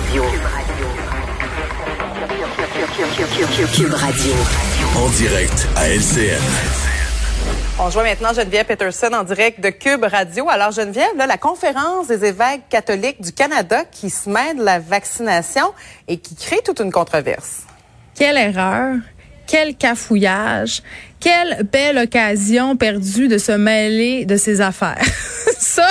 Radio. Cube Radio. En direct à LCN. On joint maintenant Geneviève Peterson en direct de Cube Radio. Alors Geneviève, là, la conférence des évêques catholiques du Canada qui se mêle de la vaccination et qui crée toute une controverse. Quelle erreur, quel cafouillage, quelle belle occasion perdue de se mêler de ses affaires. ça,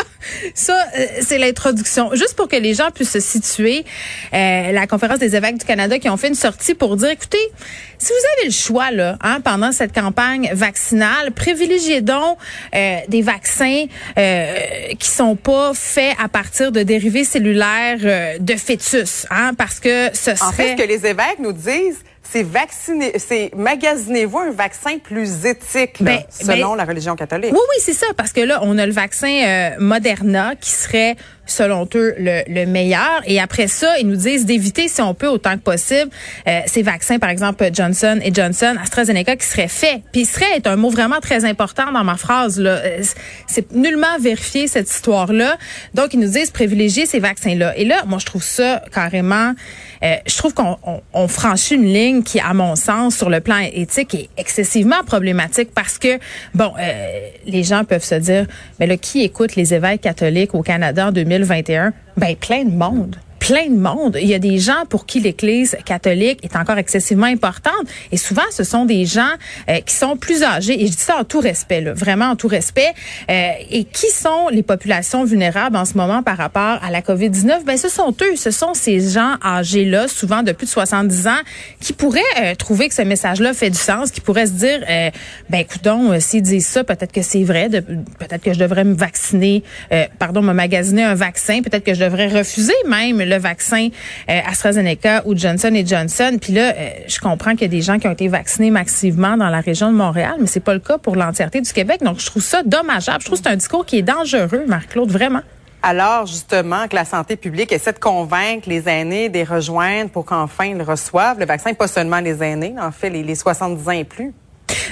ça, euh, c'est l'introduction. Juste pour que les gens puissent se situer, euh, la conférence des évêques du Canada qui ont fait une sortie pour dire, écoutez, si vous avez le choix là, hein, pendant cette campagne vaccinale, privilégiez donc euh, des vaccins euh, qui sont pas faits à partir de dérivés cellulaires euh, de fœtus, hein, parce que ce serait. En fait, ce que les évêques nous disent, c'est vacciner, c'est magasinez-vous un vaccin plus éthique, là, Ben, selon ben, la religion catholique. Oui, oui, c'est ça, parce que là, on a le vaccin euh, Moderna qui serait, selon eux, le, le meilleur. Et après ça, ils nous disent d'éviter, si on peut, autant que possible, euh, ces vaccins, par exemple Johnson et Johnson, AstraZeneca, qui seraient faits. Puis serait est un mot vraiment très important dans ma phrase. Là. Euh, C'est nullement vérifié, cette histoire-là. Donc, ils nous disent privilégier ces vaccins-là. Et là, moi, je trouve ça carrément... euh, je trouve qu'on on, on franchit une ligne qui, à mon sens, sur le plan éthique, est excessivement problématique parce que, bon, euh, les gens peuvent se dire, mais là, qui écoute les évêques catholiques au Canada en 2021? Ben, plein de monde plein de monde. Il y a des gens pour qui l'Église catholique est encore excessivement importante. Et souvent, ce sont des gens euh, qui sont plus âgés. Et je dis ça en tout respect, là, vraiment en tout respect. Euh, et qui sont les populations vulnérables en ce moment par rapport à la COVID-19? Ben, ce sont eux. Ce sont ces gens âgés-là, souvent de plus de 70 ans, qui pourraient euh, trouver que ce message-là fait du sens, qui pourraient se dire, euh, ben, écoutons, euh, s'ils disent ça, peut-être que c'est vrai. Peut-être que je devrais me vacciner, euh, pardon, me magasiner un vaccin. Peut-être que je devrais refuser même le vaccin euh, AstraZeneca ou Johnson Johnson. Puis là, euh, je comprends qu'il y a des gens qui ont été vaccinés massivement dans la région de Montréal, mais c'est pas le cas pour l'entièreté du Québec. Donc, je trouve ça dommageable. Je trouve que c'est un discours qui est dangereux, Marc-Claude, vraiment. Alors, justement, que la santé publique essaie de convaincre les aînés de les rejoindre pour qu'enfin ils reçoivent le vaccin, pas seulement les aînés, en fait, les, les 70 ans et plus.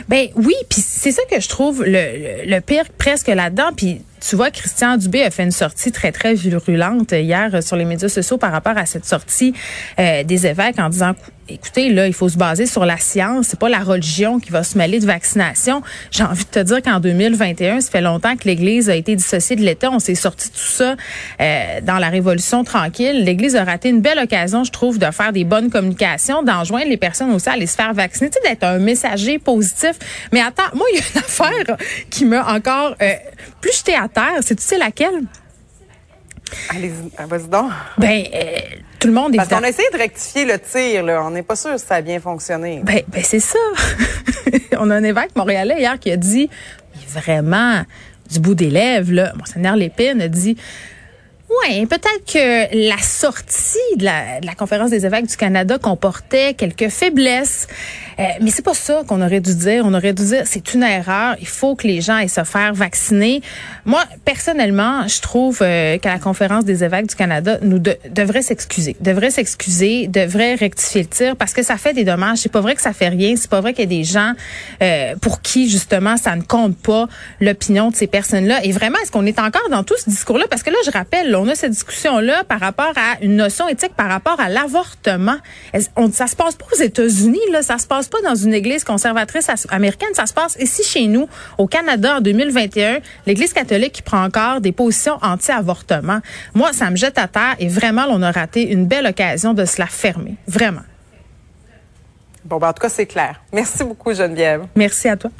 Ben oui, puis c'est ça que je trouve le, le, le pire presque là-dedans. Puis tu vois, Christian Dubé a fait une sortie très très virulente hier euh, sur les médias sociaux par rapport à cette sortie euh, des évêques en disant écoutez là, il faut se baser sur la science, c'est pas la religion qui va se mêler de vaccination. J'ai envie de te dire qu'en 2021, ça fait longtemps que l'Église a été dissociée de l'État. On s'est sorti de tout ça euh, dans la Révolution tranquille. L'Église a raté une belle occasion, je trouve, de faire des bonnes communications, d'enjoindre les personnes aussi à aller se faire vacciner, tu sais, d'être un messager positif. Mais attends, moi, il y a une affaire qui m'a encore euh, plus jeté terre. C'est tu sais laquelle? Allez, vas-y donc. Ben, euh, tout le monde est Parce qu'on a essayé de rectifier le tir, là. On n'est pas sûr si ça a bien fonctionné. Ben, ben c'est ça. On a un évêque montréalais hier qui a dit, mais vraiment, du bout des lèvres, là, Monseigneur Lépine a dit, Ouais, peut-être que la sortie de la, de la conférence des évêques du Canada comportait quelques faiblesses, euh, mais c'est pas ça qu'on aurait dû dire. On aurait dû dire c'est une erreur. Il faut que les gens aillent se faire vacciner. Moi, personnellement, je trouve euh, qu'à la conférence des évêques du Canada, nous de, devrait s'excuser, devrait s'excuser, devrait rectifier le tir parce que ça fait des dommages. C'est pas vrai que ça fait rien. C'est pas vrai qu'il y a des gens euh, pour qui justement ça ne compte pas l'opinion de ces personnes-là. Et vraiment, est-ce qu'on est encore dans tout ce discours-là? Parce que là, je rappelle, on a cette discussion-là par rapport à une notion éthique par rapport à l'avortement. Ça se passe pas aux États-Unis, là, ça se passe pas dans une église conservatrice américaine, ça se passe ici chez nous, au Canada, en 2021. L'Église catholique qui prend encore des positions anti-avortement. Moi, ça me jette à terre et vraiment, on a raté une belle occasion de se la fermer. Vraiment. Bon, ben, en tout cas, c'est clair. Merci beaucoup, Geneviève. Merci à toi.